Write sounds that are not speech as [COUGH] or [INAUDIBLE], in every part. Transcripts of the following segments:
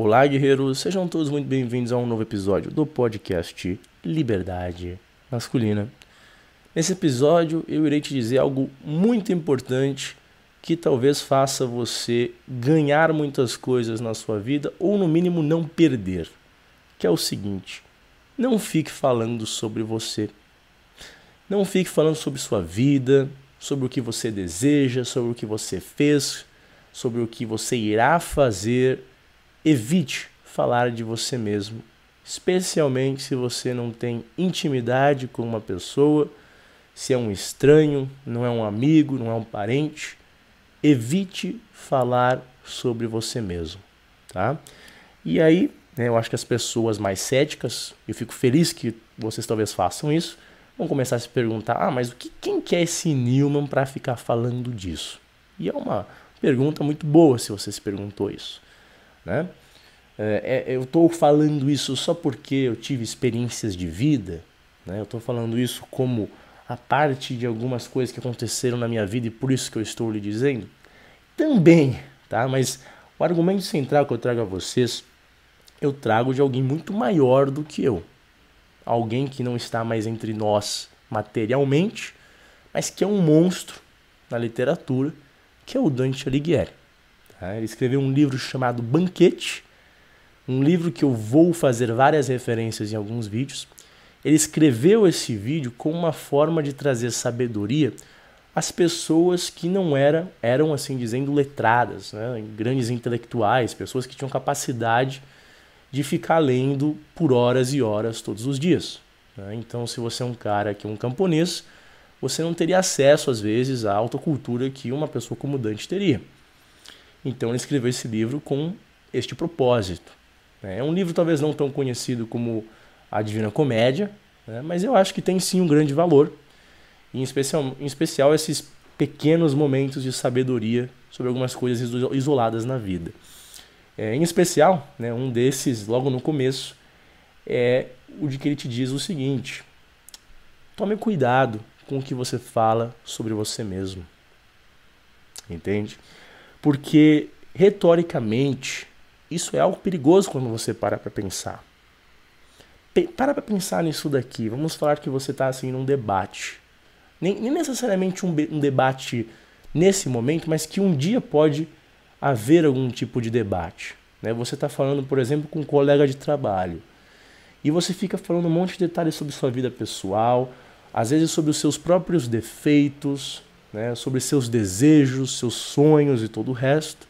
Olá, guerreiros! Sejam todos muito bem-vindos a um novo episódio do podcast Liberdade Masculina. Nesse episódio, eu irei te dizer algo muito importante que talvez faça você ganhar muitas coisas na sua vida ou, no mínimo, não perder. Que é o seguinte: não fique falando sobre você. Não fique falando sobre sua vida, sobre o que você deseja, sobre o que você fez, sobre o que você irá fazer evite falar de você mesmo, especialmente se você não tem intimidade com uma pessoa, se é um estranho, não é um amigo, não é um parente. Evite falar sobre você mesmo, tá? E aí, né, eu acho que as pessoas mais céticas, eu fico feliz que vocês talvez façam isso, vão começar a se perguntar: ah, mas o que, quem que é esse Newman para ficar falando disso? E é uma pergunta muito boa se você se perguntou isso. Né? É, é eu estou falando isso só porque eu tive experiências de vida, né? eu estou falando isso como a parte de algumas coisas que aconteceram na minha vida e por isso que eu estou lhe dizendo? Também, tá? Mas o argumento central que eu trago a vocês, eu trago de alguém muito maior do que eu. Alguém que não está mais entre nós materialmente, mas que é um monstro na literatura, que é o Dante Alighieri. Tá? Ele escreveu um livro chamado Banquete, um livro que eu vou fazer várias referências em alguns vídeos. Ele escreveu esse vídeo como uma forma de trazer sabedoria às pessoas que não eram, eram assim dizendo, letradas, né? grandes intelectuais, pessoas que tinham capacidade de ficar lendo por horas e horas todos os dias. Né? Então, se você é um cara que é um camponês, você não teria acesso, às vezes, à alta cultura que uma pessoa como Dante teria. Então ele escreveu esse livro com este propósito. Né? É um livro talvez não tão conhecido como A Divina Comédia, né? mas eu acho que tem sim um grande valor, em especial, em especial esses pequenos momentos de sabedoria sobre algumas coisas isoladas na vida. É, em especial, né, um desses, logo no começo, é o de que ele te diz o seguinte: tome cuidado com o que você fala sobre você mesmo. Entende? Porque, retoricamente, isso é algo perigoso quando você para para pensar. para para pensar nisso daqui. Vamos falar que você está assim num debate. Nem, nem necessariamente um, um debate nesse momento, mas que um dia pode haver algum tipo de debate. Né? Você está falando, por exemplo, com um colega de trabalho. E você fica falando um monte de detalhes sobre sua vida pessoal, às vezes sobre os seus próprios defeitos, né, sobre seus desejos, seus sonhos e todo o resto.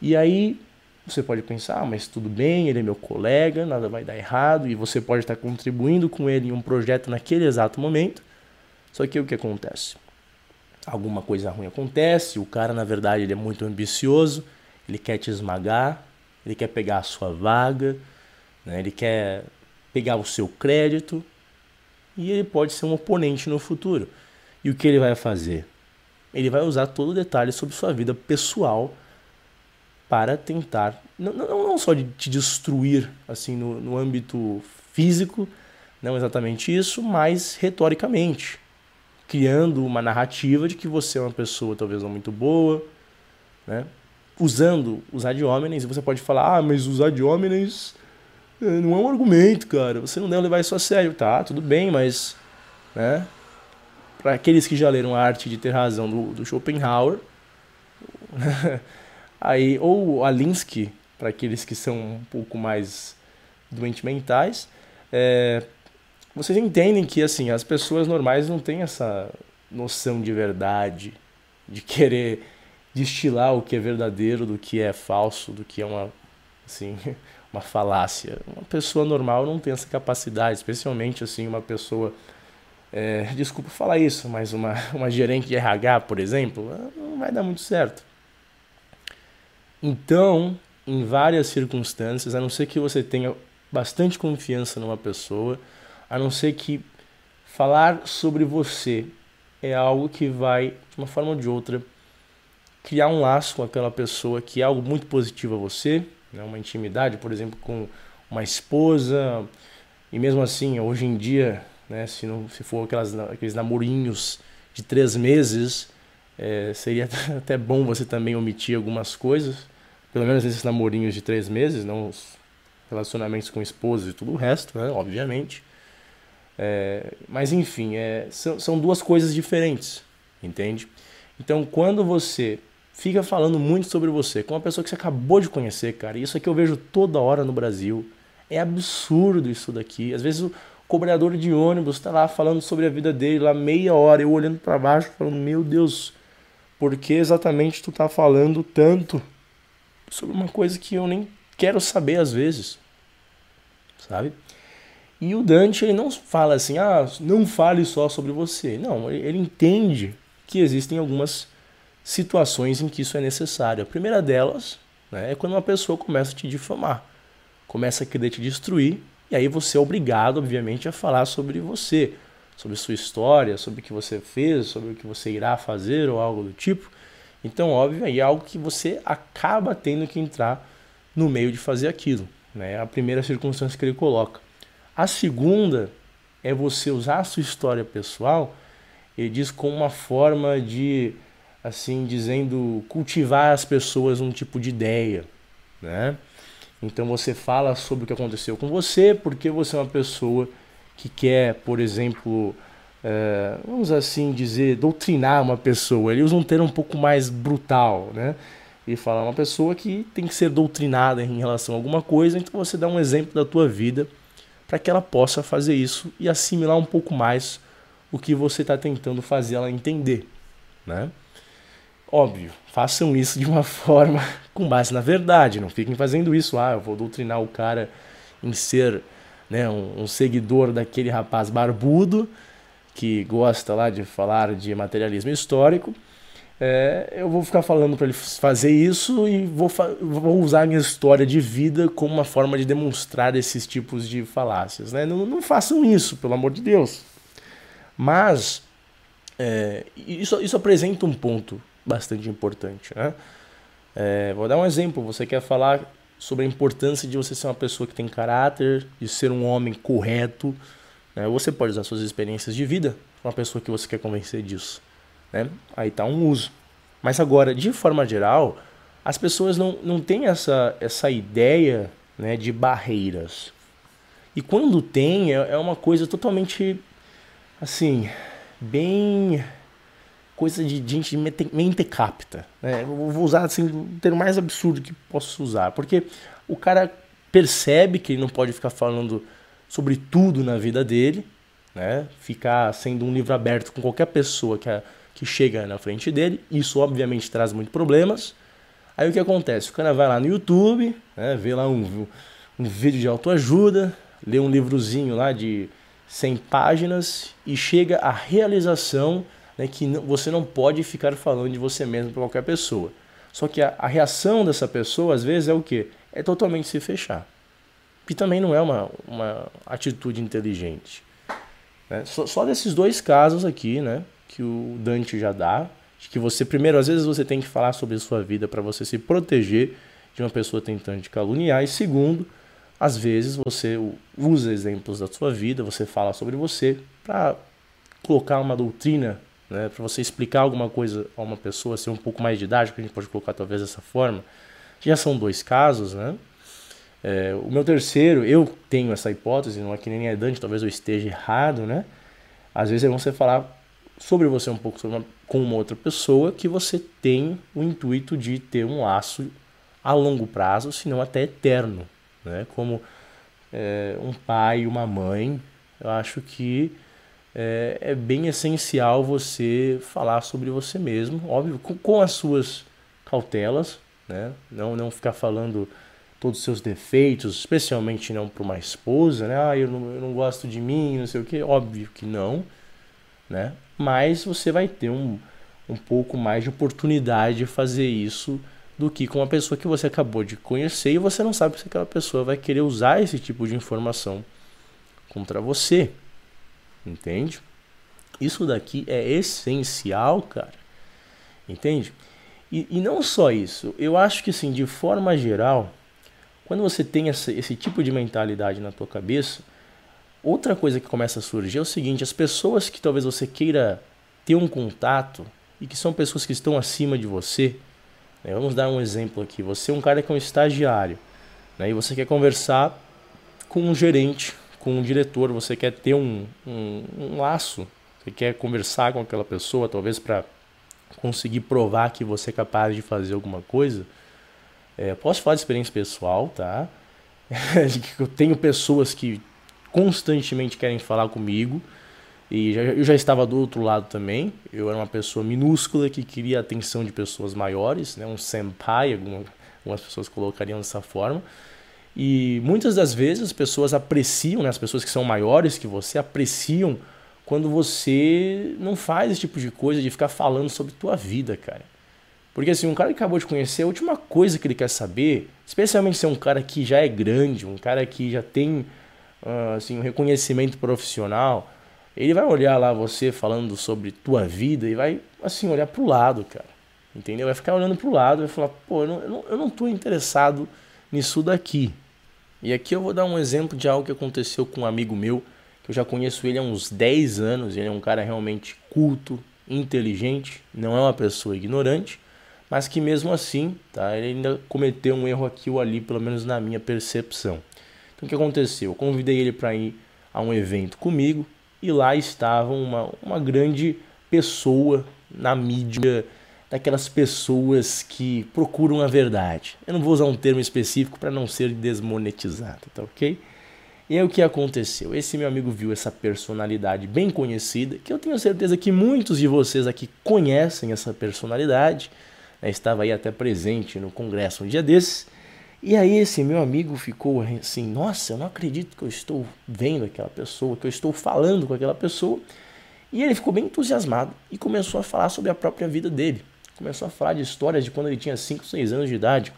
E aí você pode pensar, ah, mas tudo bem, ele é meu colega, nada vai dar errado, e você pode estar contribuindo com ele em um projeto naquele exato momento. Só que o que acontece? Alguma coisa ruim acontece, o cara na verdade ele é muito ambicioso, ele quer te esmagar, ele quer pegar a sua vaga, né? ele quer pegar o seu crédito, e ele pode ser um oponente no futuro. E o que ele vai fazer? Ele vai usar todo o detalhe sobre sua vida pessoal para tentar, não, não, não só de te destruir assim no, no âmbito físico, não exatamente isso, mas retoricamente, criando uma narrativa de que você é uma pessoa talvez não muito boa, né? usando os ad hominem, você pode falar, ah, mas os ad hominem eh, não é um argumento, cara, você não deve levar isso a sério, tá, tudo bem, mas, né, para aqueles que já leram a arte de ter razão do, do Schopenhauer, [LAUGHS] aí ou Alinsky, para aqueles que são um pouco mais doentes mentais, é, vocês entendem que assim as pessoas normais não têm essa noção de verdade, de querer destilar o que é verdadeiro do que é falso, do que é uma assim [LAUGHS] uma falácia. Uma pessoa normal não tem essa capacidade, especialmente assim uma pessoa é, desculpa falar isso, mas uma, [LAUGHS] uma gerente de RH, por exemplo, não vai dar muito certo. Então, em várias circunstâncias, a não ser que você tenha bastante confiança numa pessoa, a não ser que falar sobre você é algo que vai, de uma forma ou de outra, criar um laço com aquela pessoa que é algo muito positivo a você, né? uma intimidade, por exemplo, com uma esposa, e mesmo assim, hoje em dia, né? Se, não, se for aquelas, aqueles namorinhos de três meses, é, seria [LAUGHS] até bom você também omitir algumas coisas, Pelo menos esses namorinhos de três meses, não os relacionamentos com esposas e tudo o resto, né? Obviamente. É, mas enfim, é, são, são duas coisas diferentes, entende? Então quando você fica falando muito sobre você com uma pessoa que você acabou de conhecer, cara, isso aqui eu vejo toda hora no Brasil. É absurdo isso daqui. Às vezes o cobrador de ônibus tá lá falando sobre a vida dele lá meia hora, eu olhando para baixo falando, meu Deus, por que exatamente tu tá falando tanto sobre uma coisa que eu nem quero saber às vezes? Sabe? E o Dante ele não fala assim, ah, não fale só sobre você. Não, ele entende que existem algumas situações em que isso é necessário. A primeira delas né, é quando uma pessoa começa a te difamar, começa a querer te destruir, e aí você é obrigado, obviamente, a falar sobre você, sobre sua história, sobre o que você fez, sobre o que você irá fazer ou algo do tipo. Então, óbvio, aí é algo que você acaba tendo que entrar no meio de fazer aquilo. Né? É a primeira circunstância que ele coloca. A segunda é você usar a sua história pessoal, ele diz como uma forma de, assim, dizendo, cultivar as pessoas um tipo de ideia, né? Então você fala sobre o que aconteceu com você, porque você é uma pessoa que quer, por exemplo, é, vamos assim dizer, doutrinar uma pessoa. Ele usa um termo um pouco mais brutal, né? E fala uma pessoa que tem que ser doutrinada em relação a alguma coisa, então você dá um exemplo da tua vida para que ela possa fazer isso e assimilar um pouco mais o que você está tentando fazer ela entender, né? Óbvio, façam isso de uma [LAUGHS] forma com base na verdade, não fiquem fazendo isso, ah, eu vou doutrinar o cara em ser né, um, um seguidor daquele rapaz barbudo que gosta lá de falar de materialismo histórico, é, eu vou ficar falando para ele fazer isso e vou, vou usar a minha história de vida como uma forma de demonstrar esses tipos de falácias. Né? Não, não façam isso, pelo amor de Deus. Mas é, isso, isso apresenta um ponto bastante importante. Né? É, vou dar um exemplo. Você quer falar sobre a importância de você ser uma pessoa que tem caráter, de ser um homem correto. Né? Você pode usar suas experiências de vida para uma pessoa que você quer convencer disso. Né? Aí está um uso. Mas agora, de forma geral, as pessoas não, não têm essa, essa ideia né, de barreiras. E quando tem, é, é uma coisa totalmente, assim, bem coisa de gente mente capta. Né? Eu vou usar assim, o termo mais absurdo que posso usar. Porque o cara percebe que ele não pode ficar falando sobre tudo na vida dele, né? ficar sendo um livro aberto com qualquer pessoa que a, que chega na frente dele. Isso, obviamente, traz muitos problemas. Aí o que acontece? O cara vai lá no YouTube, né, vê lá um, um vídeo de autoajuda, lê um livrozinho lá de 100 páginas e chega à realização né, que você não pode ficar falando de você mesmo para qualquer pessoa. Só que a, a, reação dessa pessoa, às vezes, é o quê? É totalmente se fechar. Que também não é uma, uma atitude inteligente. Né? Só, só desses dois casos aqui, né? que o Dante já dá, de que você primeiro às vezes você tem que falar sobre a sua vida para você se proteger de uma pessoa tentando te caluniar e segundo, às vezes você usa exemplos da sua vida, você fala sobre você para colocar uma doutrina, né, para você explicar alguma coisa a uma pessoa, ser um pouco mais didático, a gente pode colocar talvez dessa forma. Já são dois casos, né? É, o meu terceiro, eu tenho essa hipótese, não é que nem é Dante, talvez eu esteja errado, né? Às vezes é você falar sobre você um pouco uma, com uma outra pessoa que você tem o intuito de ter um laço a longo prazo, se não até eterno, né? Como é, um pai uma mãe, eu acho que é, é, bem essencial você falar sobre você mesmo, óbvio, com, com as suas cautelas, né? Não, não ficar falando todos os seus defeitos, especialmente não para uma esposa, né? Ah, eu não, eu não gosto de mim, não sei o que, óbvio que não, né? mas você vai ter um, um pouco mais de oportunidade de fazer isso do que com uma pessoa que você acabou de conhecer e você não sabe se aquela pessoa vai querer usar esse tipo de informação contra você. Entende? Isso daqui é essencial, cara. Entende? E, e não só isso, eu acho que assim, de forma geral, quando você tem essa, esse tipo de mentalidade na tua cabeça, Outra coisa que começa a surgir é o seguinte: as pessoas que talvez você queira ter um contato e que são pessoas que estão acima de você, Né? Vamos dar um exemplo aqui. Você é um cara que é um estagiário né? e você quer conversar com um gerente, com um diretor, você quer ter um, um, um laço, você quer conversar com aquela pessoa, talvez para conseguir provar que você é capaz de fazer alguma coisa. É, posso falar de experiência pessoal, tá? [LAUGHS] eu tenho pessoas que constantemente querem falar comigo e já, eu já estava do outro lado também. Eu era uma pessoa minúscula que queria a atenção de pessoas maiores, né? um senpai, algumas, algumas pessoas colocariam dessa forma. E muitas das vezes as pessoas apreciam, né? as pessoas que são maiores que você apreciam quando você não faz esse tipo de coisa de ficar falando sobre tua vida, cara. Porque assim, um cara que acabou de conhecer, a última coisa que ele quer saber, especialmente se é um cara que já é grande, um cara que já tem uh, assim, um reconhecimento profissional, ele vai olhar lá você falando sobre tua vida e vai assim olhar pro lado, cara. Entendeu? Vai ficar olhando pro lado vai falar, pô, eu não, eu não tô interessado nisso daqui. E aqui eu vou dar um exemplo de algo que aconteceu com um amigo meu, que eu já conheço ele há uns 10 anos, ele é um cara realmente culto, inteligente, não é uma pessoa ignorante, mas que mesmo assim, tá, ele ainda cometeu um erro aqui ou ali, pelo menos na minha percepção. Então o que aconteceu? Eu convidei ele para ir a um evento comigo e lá estava uma, uma grande pessoa na mídia, daquelas pessoas que procuram a verdade. Eu não vou usar um termo específico para não ser desmonetizado, tá ok? E aí o que aconteceu? Esse meu amigo viu essa personalidade bem conhecida, que eu tenho certeza que muitos de vocês aqui conhecem essa personalidade, né? estava aí até presente no congresso um dia desses. E aí esse meu amigo ficou assim, nossa, eu não acredito que eu estou vendo aquela pessoa, que eu estou falando com aquela pessoa. E ele ficou bem entusiasmado e começou a falar sobre a própria vida dele. Começou a falar de histórias de quando ele tinha 5, 6 anos de idade.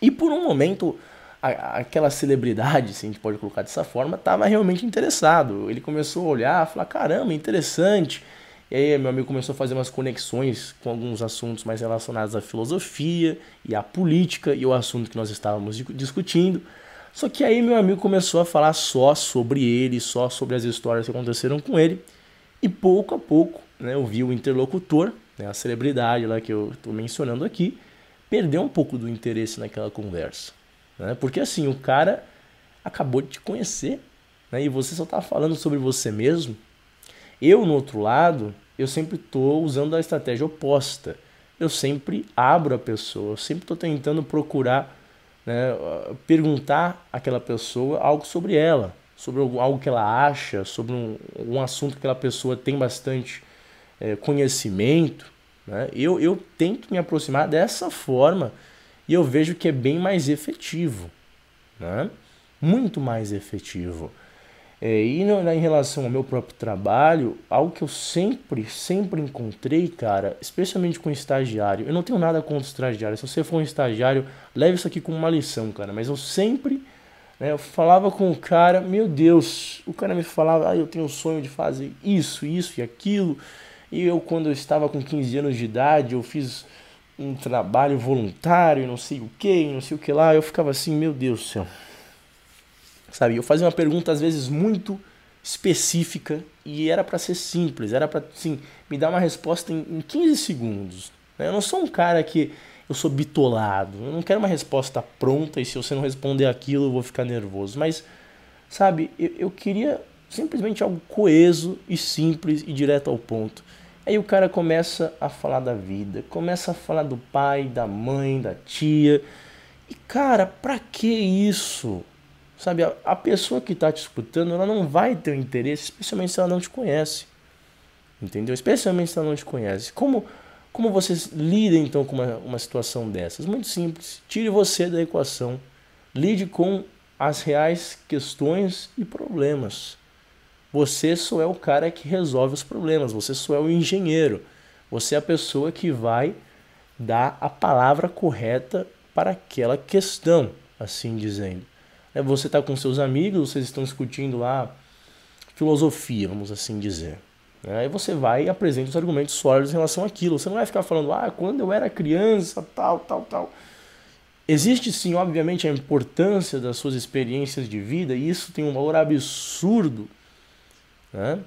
E por um momento a, aquela celebridade, se a gente pode colocar dessa forma, estava realmente interessado. Ele começou a olhar, a falar: caramba, interessante. E aí meu amigo começou a fazer umas conexões com alguns assuntos mais relacionados à filosofia e à política e o assunto que nós estávamos discutindo. Só que aí meu amigo começou a falar só sobre ele, só sobre as histórias que aconteceram com ele. E pouco a pouco, né, eu vi o interlocutor, né, a celebridade lá que eu estou mencionando aqui, perder um pouco do interesse naquela conversa. Né? Porque assim, o cara acabou de te conhecer né? e você só está falando sobre você mesmo. Eu, no outro lado, eu sempre estou usando a estratégia oposta. Eu sempre abro a pessoa, eu sempre estou tentando procurar, né, perguntar àquela pessoa algo sobre ela, sobre algo que ela acha, sobre um, um assunto que aquela pessoa tem bastante é, conhecimento. Né? Eu, eu tento me aproximar dessa forma e eu vejo que é bem mais efetivo, né? muito mais efetivo. É, e no, em relação ao meu próprio trabalho, algo que eu sempre, sempre encontrei, cara, especialmente com estagiário, eu não tenho nada contra estagiário. Se você for um estagiário, leve isso aqui como uma lição, cara. Mas eu sempre, né, eu falava com o cara, meu Deus, o cara me falava, ah, eu tenho o sonho de fazer isso, isso e aquilo. E eu, quando eu estava com 15 anos de idade, eu fiz um trabalho voluntário, não sei o que, não sei o que lá. Eu ficava assim, meu Deus do céu. Sabe, eu fazia uma pergunta às vezes muito específica e era para ser simples, era para assim, me dar uma resposta em, em 15 segundos. Né? Eu não sou um cara que eu sou bitolado, eu não quero uma resposta pronta e se você não responder aquilo eu vou ficar nervoso. Mas, sabe, eu, eu queria simplesmente algo coeso e simples e direto ao ponto. Aí o cara começa a falar da vida, começa a falar do pai, da mãe, da tia. E cara, pra que isso? Sabe, a, a pessoa que está te escutando, ela não vai ter interesse, especialmente se ela não te conhece. Entendeu? Especialmente se ela não te conhece. Como, como vocês lidam então com uma, uma situação dessas? Muito simples. Tire você da equação. Lide com as reais questões e problemas. Você só é o cara que resolve os problemas, você só é o engenheiro. Você é a pessoa que vai dar a palavra correta para aquela questão, assim dizendo. É, você está com seus amigos, vocês estão discutindo lá filosofia, vamos assim dizer. Né? Aí você vai e apresenta os argumentos sólidos em relação àquilo. Você não vai ficar falando, ah, quando eu era criança, tal, tal, tal. Existe sim, obviamente, a importância das suas experiências de vida, e isso tem um valor absurdo né?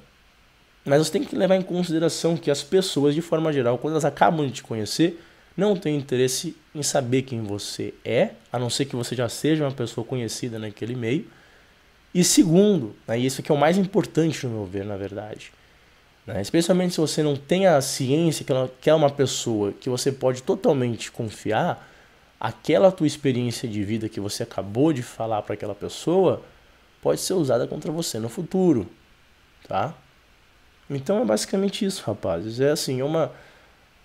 Mas você tem que levar em consideração que as pessoas, de forma geral, quando elas acabam de te conhecer, não tem interesse em saber quem você é, a não ser que você já seja uma pessoa conhecida naquele meio. E segundo, né, e isso aqui é o mais importante no meu ver, na verdade, né, especialmente se você não tem a ciência que ela, que é uma pessoa que você pode totalmente confiar, aquela tua experiência de vida que você acabou de falar para aquela pessoa pode ser usada contra você no futuro, tá? Então é basicamente isso, rapazes. É assim, é uma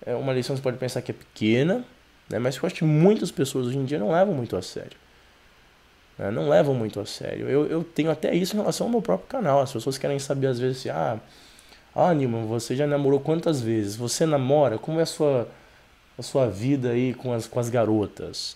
é uma lição que você pode pensar que é pequena, né? mas eu acho que muitas pessoas hoje em dia não levam muito a sério. Né? Não levam muito a sério. Eu, eu tenho até isso em relação ao meu próprio canal. As pessoas querem saber às vezes assim, ah, ah Nilman, você já namorou quantas vezes? Você namora? Como é a sua, a sua vida aí com as, com as garotas?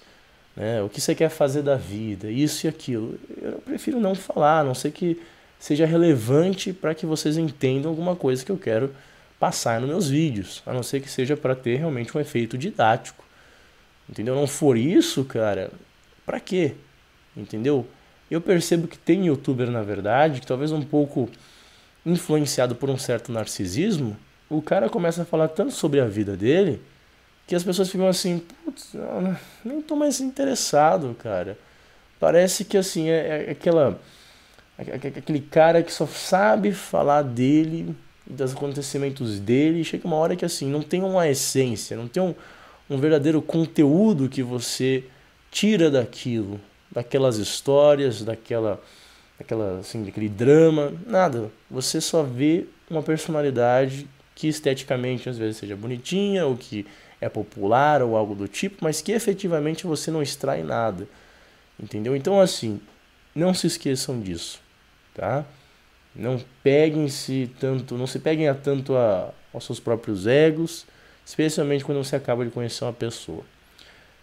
Né? O que você quer fazer da vida? Isso e aquilo. Eu prefiro não falar, a não ser que seja relevante para que vocês entendam alguma coisa que eu quero passar nos meus vídeos, a não ser que seja para ter realmente um efeito didático. Entendeu? Não for isso, cara, para quê? Entendeu? Eu percebo que tem youtuber, na verdade, que talvez um pouco influenciado por um certo narcisismo, o cara começa a falar tanto sobre a vida dele que as pessoas ficam assim, putz, nem tô mais interessado, cara. Parece que assim, é, é aquela aquele cara que só sabe falar dele dos acontecimentos dele. Chega uma hora que assim, não tem uma essência, não tem um, um verdadeiro conteúdo que você tira daquilo, daquelas histórias, daquela, daquela assim, daquele drama, nada. Você só vê uma personalidade que esteticamente às vezes seja bonitinha, ou que é popular, ou algo do tipo, mas que efetivamente você não extrai nada. Entendeu? Então assim, não se esqueçam disso, tá? Não peguem-se tanto, não se peguem a tanto a, aos seus próprios egos, especialmente quando você acaba de conhecer uma pessoa.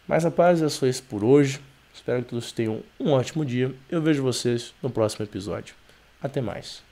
Mas rapaz, é só isso por hoje. Espero que todos tenham um ótimo dia. Eu vejo vocês no próximo episódio. Até mais.